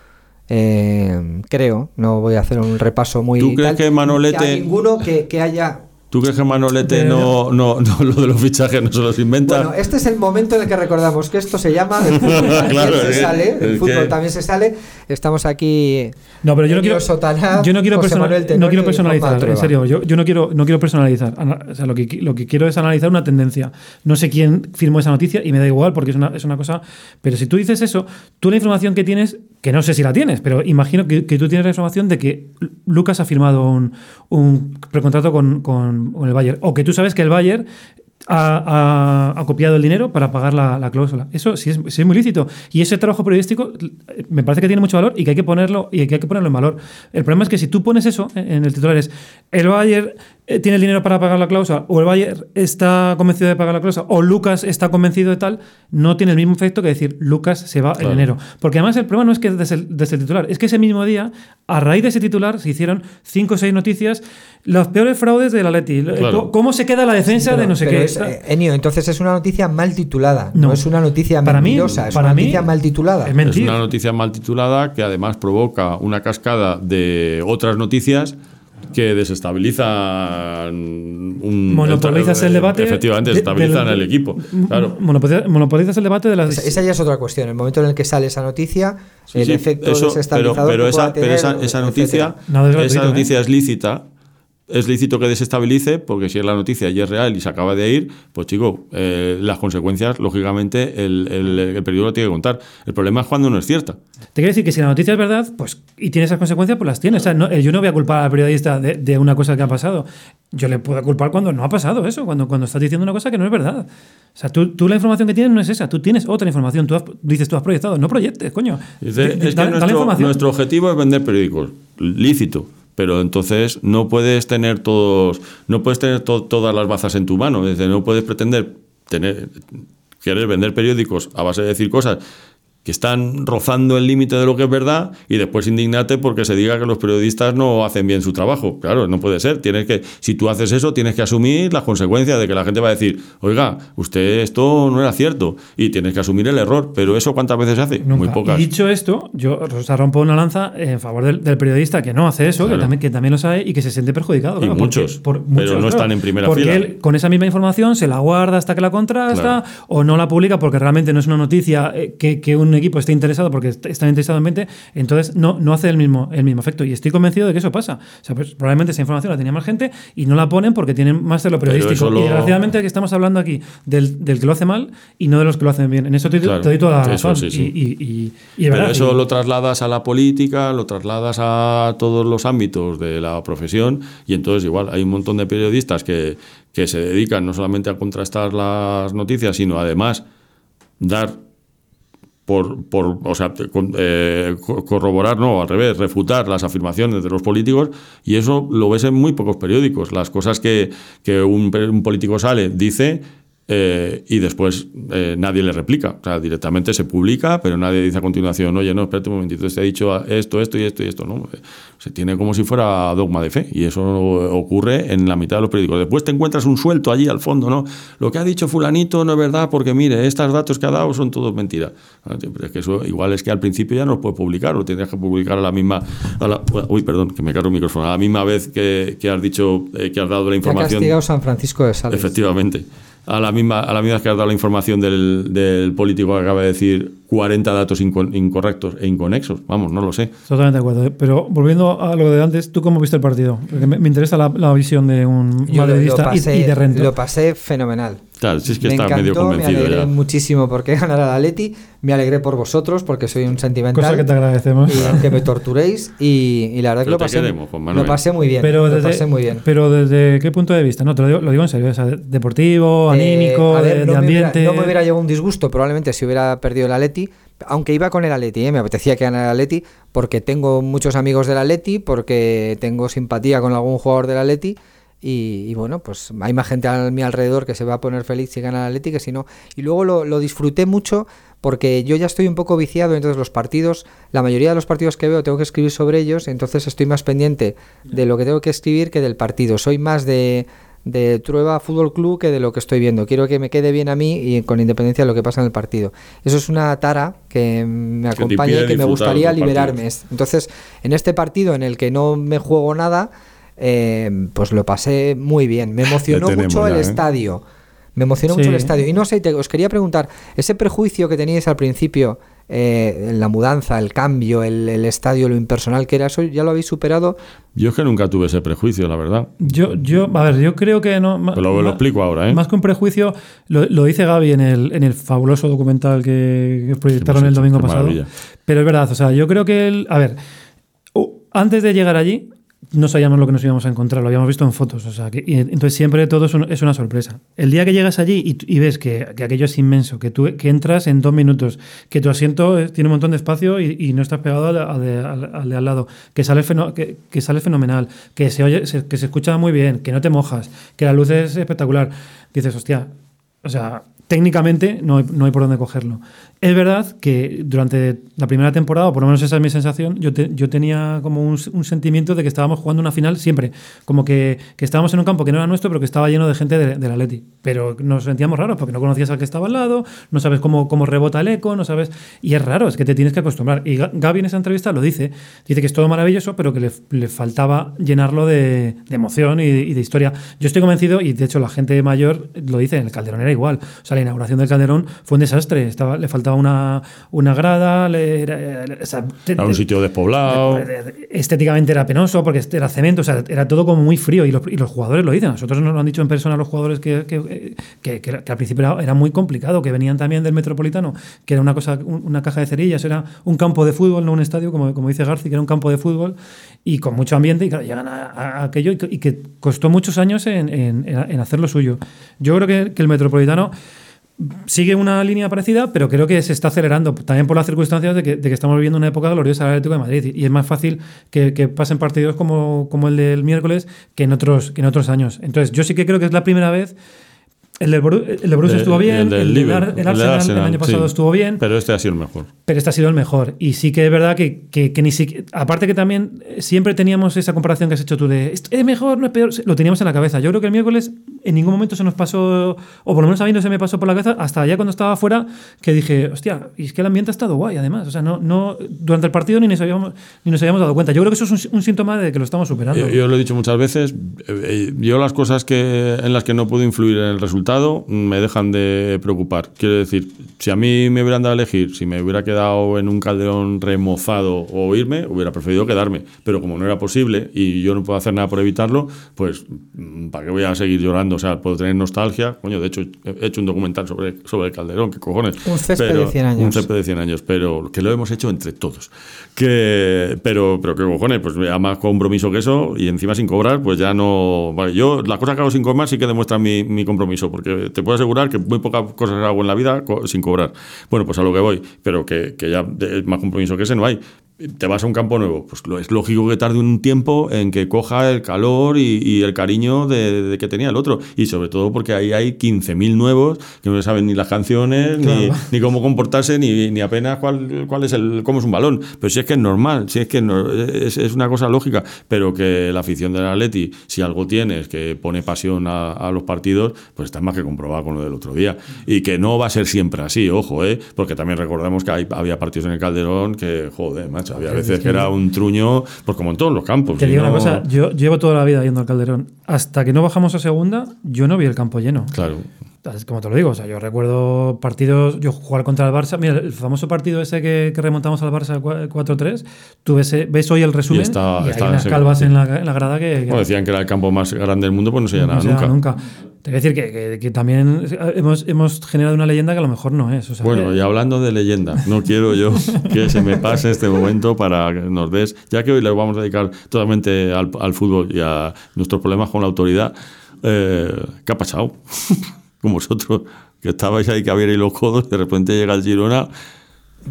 eh, creo, no voy a hacer un repaso muy ¿Tú crees que Manolete- a ninguno que, que haya ¿Tú crees que Manolete no, no, no, lo de los fichajes no se los inventa? Bueno, este es el momento en el que recordamos que esto se llama del fútbol [laughs] también Claro, se es que- sale, del es fútbol que- también se sale. Estamos aquí. No, pero yo no quiero, Sotanaz, yo no quiero, José persona- Manuel no quiero personalizar, en serio, yo, yo no quiero, no quiero personalizar. O sea, lo que, lo que quiero es analizar una tendencia. No sé quién firmó esa noticia y me da igual porque es una, es una cosa. Pero si tú dices eso, tú la información que tienes, que no sé si la tienes, pero imagino que, que tú tienes la información de que Lucas ha firmado un, un precontrato con, con, el Bayern. O que tú sabes que el Bayern ha, copiado el dinero para pagar la, la cláusula. Eso sí es, muy lícito. Y ese trabajo periodístico me parece que tiene mucho valor y que hay que ponerlo, y que hay que ponerlo en valor. El problema es que si tú pones eso en el titular es el Bayern tiene el dinero para pagar la cláusula, o el Bayern está convencido de pagar la cláusula, o Lucas está convencido de tal, no tiene el mismo efecto que decir Lucas se va Claro. en enero. Porque además el problema no es que desde el, desde el titular, es que ese mismo día, a raíz de ese titular, se hicieron cinco o seis noticias, los peores fraudes del Atleti, Claro. cómo se queda la defensa Pero- de no sé qué. es, eh, Enio, entonces es una noticia mal titulada. No, No. es una noticia Para mí- mentirosa, es para una mí noticia mal titulada. es Es una noticia mal titulada que además provoca una cascada de otras noticias que desestabilizan un Monopolizas el debate Efectivamente, de- desestabilizan el equipo. Claro. Monopoliza- Monopolizas el debate de las. Esa, esa ya es otra cuestión. El momento en el que sale esa noticia, Sí, el sí, efecto eso, desestabilizador pero que esa, pero esa, esa noticia. No, esa ¿eh? noticia es lícita. Es lícito que desestabilice, porque si es la noticia y es real y se acaba de ir, pues chico, eh, las consecuencias, lógicamente, el, el, el periódico lo tiene que contar. El problema es cuando no es cierta. Te quiero decir que si la noticia es verdad, pues y tiene esas consecuencias, pues las tiene. O sea, no- eh, yo no voy a culpar al periodista de, de una cosa que ha pasado. Yo le puedo culpar cuando no ha pasado eso, cuando, cuando estás diciendo una cosa que no es verdad. O sea, tú, tú la información que tienes no es esa, tú tienes otra información. Tú has- dices, tú has proyectado, no proyectes, coño. Es que da- nuestro, información. nuestro objetivo es vender periódicos, lícito, pero entonces no puedes tener todos, no puedes tener to- todas las bazas en tu mano, es decir, no puedes pretender tener, querer vender periódicos a base de decir cosas que están rozando el límite de lo que es verdad y después indignarte porque se diga que los periodistas no hacen bien su trabajo. Claro, no puede ser. Tienes que, si tú haces eso, tienes que asumir las consecuencias de que la gente va a decir, oiga, usted esto no era cierto y tienes que asumir el error. Pero eso cuántas veces se hace? Nunca. Muy pocas. Y dicho esto, yo o sea, rompo una lanza en favor del, del periodista que no hace eso, Claro. que, también, que también lo sabe y que se siente perjudicado. Y claro, porque- muchos, por- pero no están en primera porque fila. él con esa misma información se la guarda hasta que la contrasta o no la publica porque realmente no es una noticia eh, que, que un equipo esté interesado porque est- está interesado en mente, entonces no, no hace el mismo, el mismo efecto. Y estoy convencido de que eso pasa. O sea, pues, probablemente esa información la tenía más gente y no la ponen porque tienen más de lo periodístico. lo- Y desgraciadamente que estamos hablando aquí del, del que lo hace mal y no de los que lo hacen bien. En eso te, Claro, te doy toda la eso razón. sí, sí. Y, Pero verdad, eso lo trasladas a la política, lo trasladas a todos los ámbitos de la profesión y entonces igual hay un montón de periodistas que, que se dedican no solamente a contrastar las noticias, sino además dar por, por o sea, eh, co- corroborar, no, al revés, refutar las afirmaciones de los políticos y eso lo ves en muy pocos periódicos. Las cosas que, que un, un político sale, dice eh, y después eh, nadie le replica. O sea, directamente se publica, pero nadie dice a continuación, oye, no, espérate un momentito, te ha dicho esto, esto y esto y esto. ¿no? Se tiene como si fuera dogma de fe y eso ocurre en la mitad de los periódicos. Después te encuentras un suelto allí al fondo, ¿no? Lo que ha dicho fulanito no es verdad porque, mire, estos datos que ha dado son todos mentiras. Ah, tío, pero es que eso igual es que al principio ya no los puedes publicar, lo tendrías que publicar a la misma... a la- uy, perdón, que me cargo el micrófono. A la misma vez que, que has dicho, eh, que has dado la Te ha información... castigado San Francisco de Sales. Efectivamente. A la misma, a la misma que has dado la información del, del político que acaba de decir 40 datos inco- incorrectos e inconexos. Vamos, no lo sé. Totalmente de acuerdo. ¿eh? Pero volviendo a lo de antes, ¿tú cómo viste el partido? Porque me, me interesa la, la visión de un Yo lo, lo madridista y- pasé, y, de rento. lo pasé fenomenal. Claro, si es que me está encantó, medio me convencido alegré ya. muchísimo porque [laughs] ganara la Atleti, me alegré por vosotros porque soy un sentimental. Cosa que te agradecemos. y que me torturéis y, y la verdad que lo pasé, queremos, lo pasé muy bien. Pero lo desde, pasé muy bien. pero desde qué punto de vista, no, te lo digo, lo digo en serio, o sea, de- deportivo, Eh, anímico, ver, de, no de me hubiera- ambiente. no me hubiera llegado un disgusto probablemente si hubiera perdido el Aunque iba con el Atleti, ¿eh? me apetecía que ganara el Atleti porque tengo muchos amigos del Atleti, porque tengo simpatía con algún jugador del Atleti y, y bueno, pues hay más gente a mi alrededor que se va a poner feliz si gana el Atleti que si no. Y luego lo, lo disfruté mucho porque yo ya estoy un poco viciado, entonces los partidos, la mayoría de los partidos que veo tengo que escribir sobre ellos, entonces estoy más pendiente de lo que tengo que escribir que del partido. Soy más de, de Trueba Fútbol Club que de lo que estoy viendo. Quiero que me quede bien a mí y con independencia de lo que pasa en el partido. Eso es una tara que me acompaña y que me gustaría liberarme. partidos. Entonces, en este partido en el que no me juego nada, eh, pues lo pasé muy bien. Me emocionó mucho el ¿eh? estadio. Me emocionó Sí. mucho el estadio. Y no sé, te- os quería preguntar, ese prejuicio que teníais al principio, eh, la mudanza, el cambio, el, el estadio, lo impersonal que era, ¿eso ya lo habéis superado? Yo es que nunca tuve ese prejuicio, la verdad. Yo, yo, a ver, yo creo que no. Pero lo, explico ahora, ¿eh? Más que un prejuicio, lo, lo dice Gaby en el, en el fabuloso documental que, que proyectaron hemos el domingo pasado. maravilla. Pero es verdad, o sea, yo creo que el. A ver, antes de llegar allí, no sabíamos lo que nos íbamos a encontrar, lo habíamos visto en fotos. O sea, y entonces siempre todo es, un- es una sorpresa. El día que llegas allí y, ves que, que aquello es inmenso, que tú entras en dos minutos, que tu asiento tiene un montón de espacio y, no estás pegado al, al al- lado, que sale, que, sale fenomenal, que se, oye, se- que se escucha muy bien, que no te mojas, que la luz es espectacular, dices, hostia, o sea, técnicamente no no hay por dónde cogerlo. Es verdad que durante la primera temporada, o por lo menos esa es mi sensación, yo, yo tenía como un, sentimiento de que estábamos jugando una final siempre. Como que, que estábamos en un campo que no era nuestro, pero que estaba lleno de gente de- del Atleti. Pero nos sentíamos raros porque no conocías al que estaba al lado, no sabes cómo, cómo rebota el eco, no sabes. Y es raro, es que te tienes que acostumbrar. Y Ga- Gaby en esa entrevista lo dice. Dice que es todo maravilloso, pero que le, le faltaba llenarlo de, de emoción y, y de historia. Yo estoy convencido, y de hecho la gente mayor lo dice, en el Calderón era igual. O sea, la inauguración del Calderón fue un desastre. Estaba, le faltaba una, una grada, le, era- era- o sea, te- Era un sitio despoblado. estéticamente era penoso porque era cemento, o sea, era todo como muy frío y los, y los jugadores lo dicen. Nosotros nos lo han dicho en persona los jugadores que, que, que- al principio era, muy complicado, que venían también del Metropolitano, que era una cosa, un- una caja de cerillas, era un campo de fútbol, no un estadio, como, como dice Garci, que era un campo de fútbol y con mucho ambiente y claro, llegan a, a aquello y que, y que costó muchos años en, en- en hacer lo suyo. Yo creo que, que el Metropolitano sigue una línea parecida, pero creo que se está acelerando, también por las circunstancias de que, de que estamos viviendo una época gloriosa del Atlético de Madrid. Y es más fácil que, que pasen partidos como, como el del miércoles que en, otros, que en otros años. Entonces, yo sí que creo que es la primera vez. El del, Boru- el de Borussia estuvo bien, el del el, Ar- el Arsenal, el año pasado sí. estuvo bien, Pero este ha sido el mejor. pero este ha sido el mejor. Y sí que es verdad que, que- que ni siquiera. Aparte que también eh, siempre teníamos esa comparación que has hecho tú de "Esto es mejor, no es peor. Lo teníamos en la cabeza. Yo creo que el miércoles en ningún momento se nos pasó, o por lo menos a mí no se me pasó por la cabeza, hasta ya cuando estaba afuera, que dije, hostia, y es que el ambiente ha estado guay además. O sea, no, no, durante el partido ni nos habíamos, dado cuenta. Yo creo que eso es un, un síntoma de que lo estamos superando. Yo, yo lo he dicho muchas veces, eh, eh, yo las cosas que, en las que no puedo influir en el resultado mm, me dejan de preocupar. Quiero decir, si a mí me hubieran dado a elegir, si me hubiera quedado en un calderón remozado o irme, hubiera preferido quedarme. Pero como no era posible y yo no puedo hacer nada por evitarlo, pues mm, ¿para qué voy a seguir llorando? O sea, puedo tener nostalgia. Coño, de hecho, he hecho un documental sobre, sobre el calderón, ¿qué cojones? Un césped Pero- de 100 años. Un césped de 100 años, pero que lo hemos hecho entre todos. Que, pero, pero qué cojones, pues a más compromiso que eso y encima sin cobrar, pues ya no. Vale, yo las cosas que hago sin cobrar sí que demuestran mi, mi compromiso, porque te puedo asegurar que muy pocas cosas hago en la vida co- sin cobrar. Bueno, pues a lo que voy, pero que, que ya más compromiso que ese no hay. Te vas a un campo nuevo, pues es lógico que tarde un tiempo en que coja el calor y, y el cariño de, de que tenía el otro. Y sobre todo porque ahí hay 15.000 nuevos que no saben ni las canciones, ni, ni cómo comportarse, ni, ni apenas cuál, cuál es el, cómo es un balón. Pero si es que es normal, si es que no- es, es una cosa lógica, pero que la afición del Atleti, si algo tiene, es que pone pasión a, a los partidos, pues está más que comprobado con lo del otro día. Y que no va a ser siempre así, ojo, ¿eh? porque también recordamos que hay- había partidos en el Calderón que, joder, macho, había veces que era un truño, pues como en todos los campos. Te digo una no- cosa, yo llevo toda la vida yendo al Calderón. Hasta que no bajamos a segunda, yo no vi el campo lleno. Claro. Como te lo digo, o sea, yo recuerdo partidos, yo jugar contra el Barça, mira, el famoso partido ese que, que remontamos al Barça cua- 4-3, tú ves, eh, ves hoy el resumen y, está- hay está unas ese- calvas sí. en la, en la grada que, que Bueno, decían que era el campo más grande del mundo, pues no se no llenaba se da nunca. Te voy a decir que, que- también hemos, hemos generado una leyenda que a lo mejor no es. o sea, Bueno, y hablando de leyenda, no quiero yo [laughs] que se me pase este momento para que nos des, ya que hoy le vamos a dedicar totalmente al, al fútbol y a nuestros problemas con la autoridad, eh, ¿qué ha pasado? [laughs] con vosotros, que estabais ahí que abrierais los codos, de repente llega el Girona,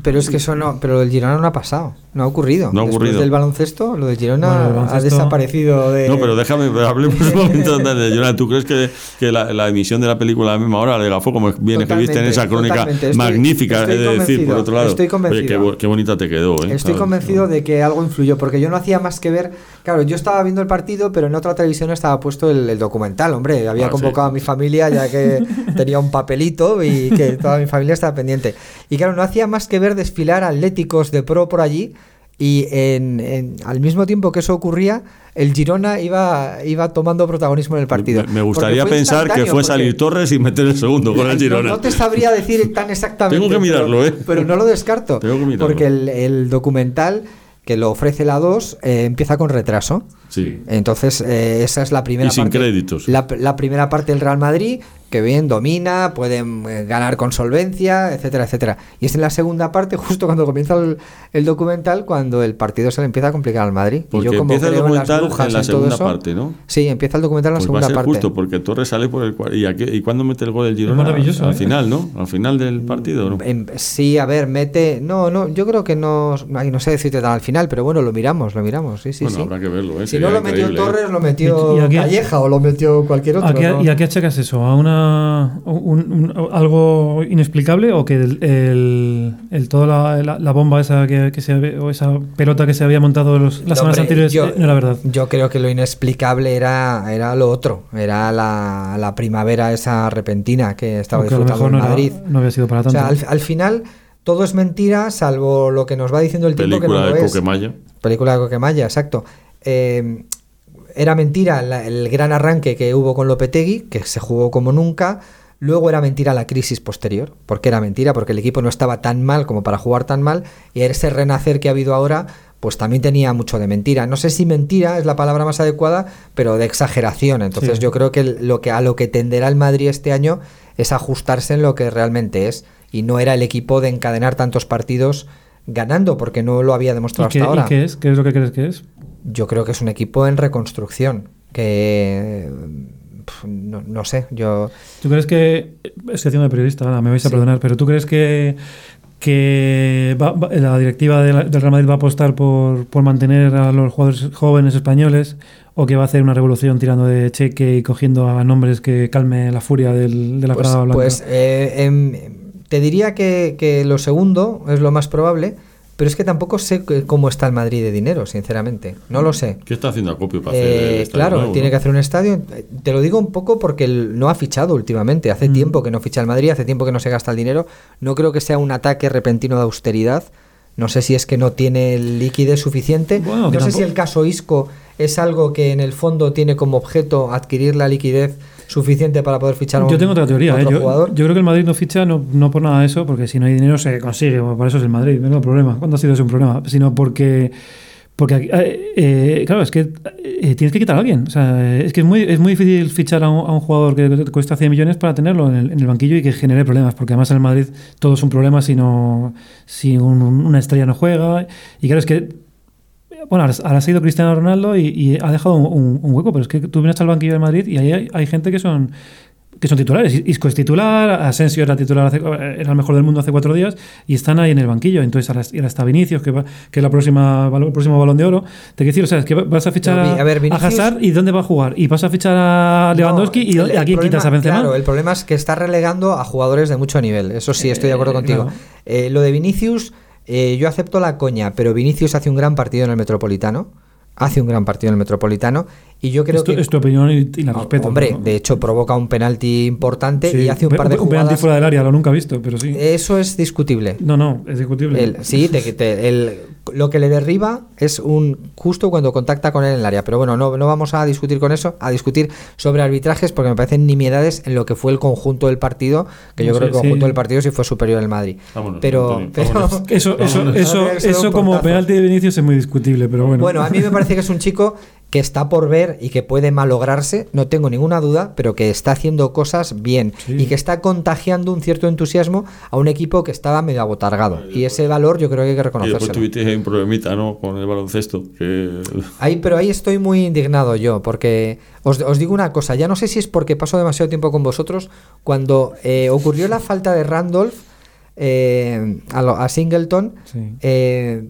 Pero es que eso no, pero el Girona no ha pasado, no ha ocurrido. No ha Después ocurrido. del baloncesto, lo del Girona Bueno, ha desaparecido de. No, pero déjame, pero hablemos un momento [laughs] del Girona. ¿Tú crees que, que la, la emisión de la película a la misma hora de Gafo, como bien escribiste en esa crónica. Estoy- magnífica, estoy es decir, por otro lado? estoy Oye, convencido. qué, bo- qué bonita te quedó, ¿eh? Estoy ¿Sabes? convencido de que algo influyó, porque yo no hacía más que ver. Claro, yo estaba viendo el partido, pero en otra televisión estaba puesto el, el documental, hombre. Había Ah, convocado sí. a mi familia, ya que [laughs] tenía un papelito y que toda mi familia estaba pendiente. Y claro, no hacía más que ver desfilar atléticos de pro por allí. Y en, en- al mismo tiempo que eso ocurría, el Girona iba, iba tomando protagonismo en el partido. Me, me gustaría pensar que fue salir Torres y meter el segundo con el no, Girona. no te sabría decir tan exactamente. Tengo que mirarlo, pero, ¿eh? Pero no lo descarto. [laughs] Tengo que mirarlo. Porque el, el documental que lo ofrece la 2 eh, empieza con retraso. Sí. Entonces, eh, esa es la primera Y sin parte. créditos. La, la primera parte del Real Madrid que bien, domina, pueden eh, ganar con solvencia, etcétera, etcétera. Y es en la segunda parte, [laughs] justo cuando comienza el, el documental, cuando el partido se le empieza a complicar al Madrid. Porque y yo como empieza el creo en las documental brujas en la todo segunda eso- parte, ¿no? Sí, empieza el documental en la Pues va a segunda ser parte. justo, porque Torres sale por el ¿Y, a qué- ¿Y cuándo mete el gol el Girona? maravilloso, Al ¿eh? final, ¿no? Al final del partido, ¿no? Em, sí, a ver, mete. No, no, yo creo que no. ay, no sé decirte tan al final, pero bueno, lo miramos, lo miramos. Sí, sí, bueno, sí. habrá que verlo, ¿eh? Si no lo metió ¿eh? Torres, lo metió ¿Y- y a qué- Calleja o lo metió cualquier otro. ¿A qué- ¿no? ¿Y a qué achacas eso? ¿A una un- un- algo inexplicable o que el, el, el- toda la, la- la bomba esa que, que se había- o esa pelota que se había montado los- las semanas Hombre, anteriores yo- eh, no era verdad? Yo creo que lo inexplicable era, era lo otro. Era la, la primavera esa repentina que estaba Aunque a lo disfrutando mejor en no, era- Madrid. no había sido para O tanto. sea, al, al final todo es mentira, salvo lo que nos va diciendo el tiempo que Película no lo de es. Coquemaya. Película de Coquemaya, exacto. Eh, era mentira la- el gran arranque que hubo con Lopetegui, que se jugó como nunca. Luego era mentira la crisis posterior. ¿Por qué era mentira? Porque el equipo no estaba tan mal como para jugar tan mal. Y ese renacer que ha habido ahora, pues también tenía mucho de mentira. No sé si mentira es la palabra más adecuada, pero de exageración. Entonces Sí. yo creo que lo que a lo que tenderá el Madrid este año es ajustarse en lo que realmente es. Y no era el equipo de encadenar tantos partidos ganando, porque no lo había demostrado ¿Y qué, hasta ahora. y qué es? ¿Qué es lo que crees que es? Yo creo que es un equipo en reconstrucción. Que. No, no sé, yo. ¿Tú crees que... Estoy haciendo de periodista, ahora me vais a Sí. perdonar, pero ¿tú crees que, que va- va- la directiva de la- del Real Madrid va a apostar por, por mantener a los jugadores jóvenes españoles o que va a hacer una revolución tirando de cheque y cogiendo a nombres que calme la furia del- de la Pues, parada blanca? pues, eh, em, te diría que, que lo segundo es lo más probable, pero es que tampoco sé cómo está el Madrid de dinero, sinceramente. No lo sé. ¿Qué está haciendo Acopio para hacer el Eh, estadio claro, nuevo, tiene no? que hacer un estadio. Te lo digo un poco porque él no ha fichado últimamente. Hace Mm. tiempo que no ficha el Madrid, hace tiempo que no se gasta el dinero. No creo que sea un ataque repentino de austeridad. No sé si es que no tiene el liquidez suficiente. Bueno, no sé tampoco- si el caso Isco es algo que en el fondo tiene como objeto adquirir la liquidez suficiente para poder fichar a un Yo tengo otra teoría. ¿eh? Yo, jugador. yo creo que el Madrid no ficha no, no por nada de eso, porque si no hay dinero se consigue. bueno, Para eso es el Madrid. No problema. ¿Cuándo ha sido ese un problema? Sino porque. Porque, eh, eh, claro, es que eh, tienes que quitar a alguien. O sea, es que es muy, es muy difícil fichar a un, a un jugador que te cuesta 100 millones para tenerlo en el, en el banquillo y que genere problemas. Porque además en el Madrid todo es un problema si, no, si un- una estrella no juega. Y claro, es que bueno, ahora, ahora ha sido Cristiano Ronaldo y, y ha dejado un, un- un hueco, pero es que tú vienes al banquillo de Madrid y ahí hay, hay gente que son que son titulares. Isco es titular, Asensio era titular, hace- era el mejor del mundo hace cuatro días y están ahí en el banquillo. Entonces ahora, y ahora está Vinicius, que, va- que es la próxima, el próximo balón de oro. Te quiero decir, o sea, es que vas a fichar a, a ver, Vinicius- a Hazard y ¿dónde va a jugar? Y vas a fichar a Lewandowski y, No, el- ¿a el quién problema- quitas a Benzema. Claro, el problema es que está relegando a jugadores de mucho nivel. Eso sí, estoy de acuerdo Eh, contigo. Eh, lo de Vinicius, eh, yo acepto la coña, pero Vinicius hace un gran partido en el Metropolitano. Hace un gran partido en el Metropolitano. Y yo creo es, tu, que. es tu opinión y, y la Ah, respeto. Hombre, ¿no? de hecho provoca un penalti importante Sí, y hace un par de Un penalti jugadas. fuera del área, lo nunca he visto, pero sí. Eso es discutible. no, no, es discutible. El- sí, te- te- el- lo que le derriba es un justo cuando contacta con él en el área. Pero bueno, no, no vamos a discutir con eso, a discutir sobre arbitrajes porque me parecen nimiedades en lo que fue el conjunto del partido, que yo Sí, creo que el sí. conjunto del partido sí fue superior al Madrid. Vámonos, pero, Antonio, pero- vámonos. [laughs] Eso, eso, Vámonos. eso, eso como penalti de Vinicius es muy discutible, pero bueno. Bueno, a mí me parece que es un chico que está por ver y que puede malograrse, no tengo ninguna duda, pero que está haciendo cosas bien Sí. y que está contagiando un cierto entusiasmo a un equipo que estaba medio abotargado. Y ese valor yo creo que hay que Y después tuviste un problemita, ¿no? Con el baloncesto. Que... Ahí, pero ahí estoy muy indignado yo, porque os, os digo una cosa, ya no sé si es porque paso demasiado tiempo con vosotros, cuando eh, ocurrió la falta de Randolph eh, a, lo- a Singleton, Sí. eh,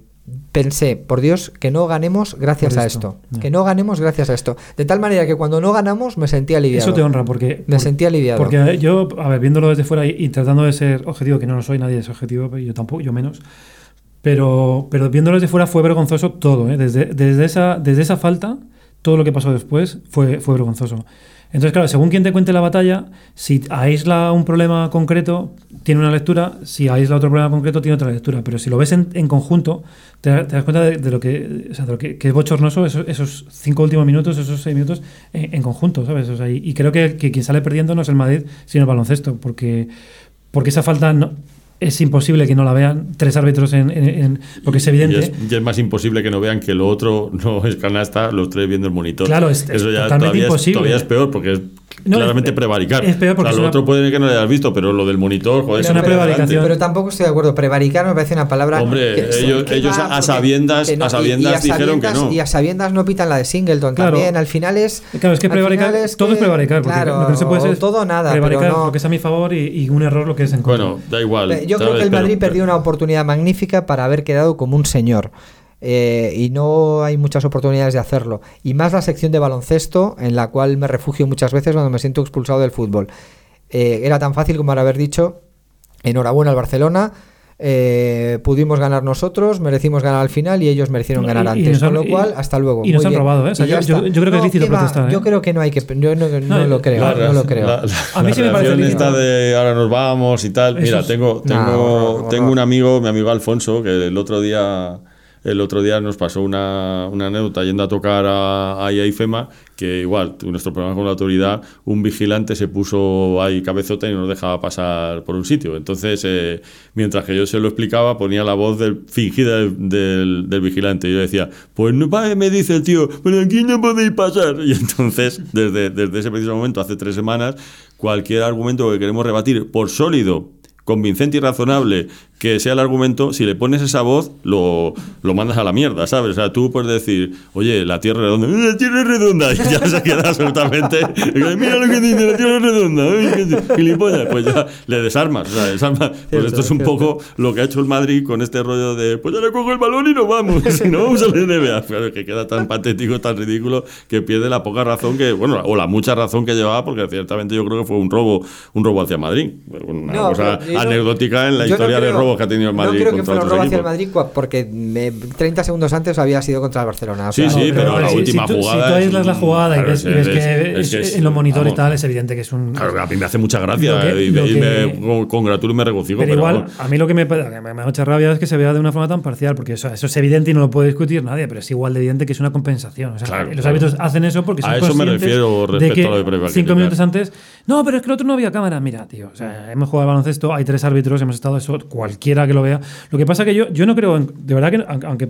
pensé, por Dios, que no ganemos gracias a esto, que no ganemos gracias a esto. De tal manera que cuando no ganamos me sentí aliviado. Eso te honra porque... Me por- sentí aliviado. Porque eh, yo, a ver, viéndolo desde fuera y, y tratando de ser objetivo, que no lo soy, nadie es objetivo, yo tampoco, yo menos. Pero, pero viéndolo desde fuera fue vergonzoso todo, ¿eh? desde, desde, esa, desde esa falta, todo lo que pasó después fue, fue vergonzoso. Entonces, claro, según quien te cuente la batalla, si aísla un problema concreto, tiene una lectura, si aísla otro problema concreto, tiene otra lectura. Pero si lo ves en, conjunto, te, das cuenta de, lo que, o sea, de lo que, es bochornoso esos, cinco últimos minutos, esos seis minutos en, conjunto, ¿sabes? Y creo que, que quien sale perdiendo no es el Madrid, sino el baloncesto, porque, porque esa falta no, es imposible que no la vean tres árbitros en, en- en- porque es evidente. Y es, y es más imposible que no vean que lo otro no es canasta, los tres viendo el monitor. Claro, es- es Eso ya totalmente todavía, imposible. Es, todavía es peor porque es No, claramente es- prevaricar. es peor porque o sea, es lo una- otro puede que no lo hayas visto, pero lo del monitor, joder, Es una prevaricación. Pero tampoco estoy de acuerdo. Prevaricar me parece una palabra. Hombre, que- ellos- que ellos a sabiendas- que a sabiendas dijeron que no. Y a sabiendas no pitan la de Singleton Claro. también. Al final es. Claro, es que prevaricar, es todo que- es prevaricar, porque claro, lo que no se puede hacer es todo o nada. prevaricar Pero no, lo que es a mi favor y, y un error lo que es en contra. Bueno, da igual. Yo creo que el Madrid perdió una oportunidad magnífica para haber quedado como un señor. Eh, y no hay muchas oportunidades de hacerlo. Y más la sección de baloncesto, en la cual me refugio muchas veces cuando me siento expulsado del fútbol. Eh, era tan fácil como haber dicho, enhorabuena al Barcelona, eh, pudimos ganar nosotros, merecimos ganar al final y ellos merecieron No, ganar y- y antes. han- con lo cual, hasta luego. y nos Muy han bien. robado, ¿eh? O sea, yo- yo- está. yo creo que es lícito protestar, ¿eh? Yo creo que no hay que. Yo no, no No, lo creo. La- no lo creo. la- la- A mí sí me parece lícito. de ahora nos vamos y tal. Eso Mira, es- tengo, tengo, No, tengo un amigo, mi amigo Alfonso, que el otro día el otro día nos pasó una, una anécdota yendo a tocar a, a IFEMA, que igual, nuestro problema con la autoridad, un vigilante se puso ahí cabezota y no nos dejaba pasar por un sitio. Entonces, eh, mientras que yo se lo explicaba, ponía la voz del, fingida del, del- del vigilante. Y yo decía, pues no me dice el tío, pero aquí no podéis pasar. [laughs] Y entonces, desde, desde ese preciso momento, hace tres semanas, cualquier argumento que queremos rebatir por sólido, convincente y razonable que sea el argumento, si le pones esa voz, lo, lo mandas a la mierda, ¿sabes? O sea, tú puedes decir, oye, la Tierra es redonda, "Eh, la Tierra es redonda, [laughs] y ya se queda absolutamente, mira lo que dice, la Tierra es redonda, qué gilipollas, pues ya le desarmas, o sea, desarmas. Pues Cierto, esto es un cierto. poco lo que ha hecho el Madrid con este rollo de, pues ya le cojo el balón y nos vamos, [laughs] si no vamos a la NBA, Claro, que queda tan patético, tan ridículo, que pierde la poca razón que, bueno, o la mucha razón que llevaba, porque ciertamente yo creo que fue un robo, un robo hacia Madrid, una No, cosa pero no- anecdótica en la yo no historia de creo- robos que ha tenido el Madrid No creo que contra fuera un robo hacia el. Madrid porque me- 30 segundos antes había sido contra el Barcelona. o Sí, sea, sí, no- pero a ver, la si- última si tú, jugada Si tú es aíslas la jugada claro, y ves, y es- ves es- que es que es- en los monitores y tal, es evidente que es un. Claro, a mí me hace mucha gracia Lo que- y, lo y que- me con- congratulo y me regocijo. Pero, igual, vamos. a mí lo que me, que me da mucha rabia es que se vea de una forma tan parcial, porque eso, eso es evidente y no lo puede discutir nadie, pero es igual de evidente que es una compensación. O sea, Claro, los claro. árbitros hacen eso porque son A eso me refiero de respecto que a lo de cinco minutos antes, no, pero es que el otro no había cámara. Mira, tío, o sea, hemos jugado al baloncesto, hay tres árbitros, hemos estado eso, cualquiera que lo vea. Lo que pasa que yo, yo no creo, en- de verdad que, aunque-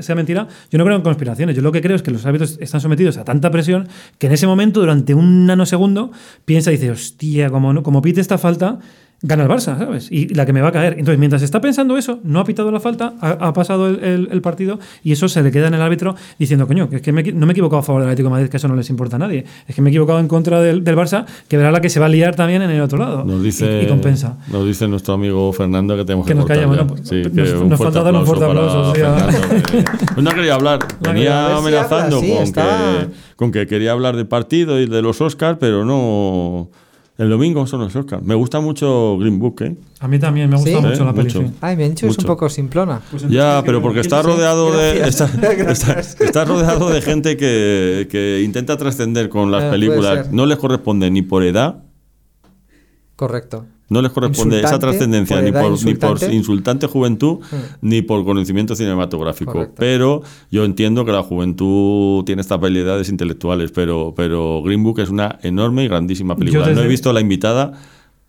sea mentira, yo no creo en conspiraciones. Yo lo que creo es que los árbitros están sometidos a tanta presión que en ese momento, durante un nanosegundo, piensa y dice, hostia, como, no- como pite esta falta, gana el Barça, ¿sabes? Y la que me va a caer. Entonces, mientras está pensando eso, no ha pitado la falta, ha, ha pasado el, el- el partido y eso se le queda en el árbitro diciendo, coño, que es que me no me he equivocado a favor del Atlético de Madrid, que eso no les importa a nadie. Es que me he equivocado en contra del, del Barça, que verá la que se va a liar también en el otro lado. Nos dice, y, y compensa. Nos dice nuestro amigo Fernando que tenemos que, Que nos ya. ¿no? Pues Sí, nos- que un nos falta dar un fuerte aplauso [laughs] que- Pues no quería hablar, venía ver si amenazando habla, sí, con, con que quería hablar del partido y de los Oscars, pero no. El domingo son los Oscars. Me gusta mucho Green Book, ¿eh? A mí también me gusta Sí. mucho ¿Eh? la sí. Ay, me han dicho es un poco simplona. Pues Ya, pero ¿qué- porque está rodeado de está, [laughs] está- rodeado de gente que, que intenta trascender con las Ah, películas. No les corresponde ni por edad, Correcto. No les corresponde esa Insultante, trascendencia ni por, ni por insultante. insultante juventud Mm. ni por conocimiento cinematográfico. Correcto. Pero yo entiendo que la juventud tiene estas habilidades intelectuales, pero, pero Green Book es una enorme y grandísima película. desde- No he visto La Invitada.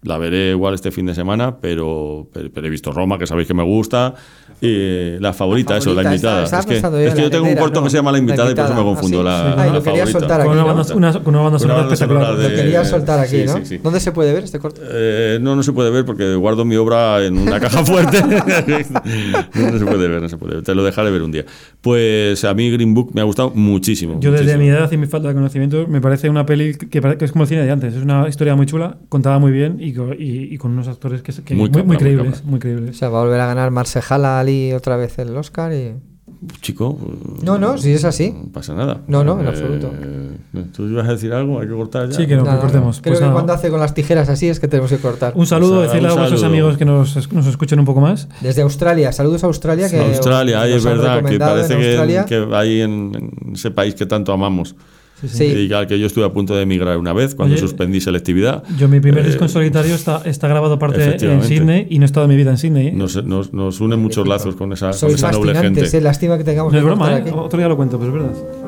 La veré igual este fin de semana, pero, pero, pero he visto Roma, que sabéis que me gusta. Y la favorita, La eso, la favorita, invitada. estaba- estaba es que, es que yo tengo un corto no, que se llama La la Invitada y por eso me invitada. confundo. Ah, sí. la, Ay, la lo quería favorita. soltar Con aquí, una ¿no? banda, una- con una banda Una sonora espectacular. Lo quería soltar aquí, sí, ¿no? sí, sí. ¿Dónde se puede ver este corto? Eh, no, no se puede ver porque guardo mi obra en una caja fuerte. [laughs] no, no se puede ver, no se puede ver. Te lo dejaré ver un día. Pues a mí Green Book me ha gustado muchísimo. Yo desde muchísimo. mi edad y mi falta de conocimiento me parece una peli que, que es como el cine de antes. Es una historia muy chula, contada muy bien y, y- y con unos actores que, que Muy muy, muy, capra, muy creíbles. capra. Muy O creíbles. sea, va a volver a ganar Marsejala Ali otra vez el Oscar y... Chico. No, no, si es así. No pasa nada. No, no, en Eh, absoluto. ¿Tú ibas a decir algo? ¿Hay que cortar ya? Sí, que no, Nada, que cortemos. Creo Pues que nada. cuando hace con las tijeras así es que tenemos que cortar. Un saludo, O sea, decirle un a vuestros amigos que nos, nos escuchen un poco más. Desde Australia, saludos a Australia. Que Australia, ahí nos es verdad que parece en que, que ahí en, en ese país que tanto amamos. Sí. Y al que yo estuve a punto de emigrar una vez cuando Oye, suspendí selectividad. Yo mi primer Eh, disco en solitario está, está grabado parte en. Sydney y no he estado mi vida en Sydney. ¿eh? Nos, nos, nos unen muchos lazos con esa, con esa noble gente. eh, lástima que tengamos no es que broma, cortar ¿eh? aquí. otro día lo cuento, pero es verdad.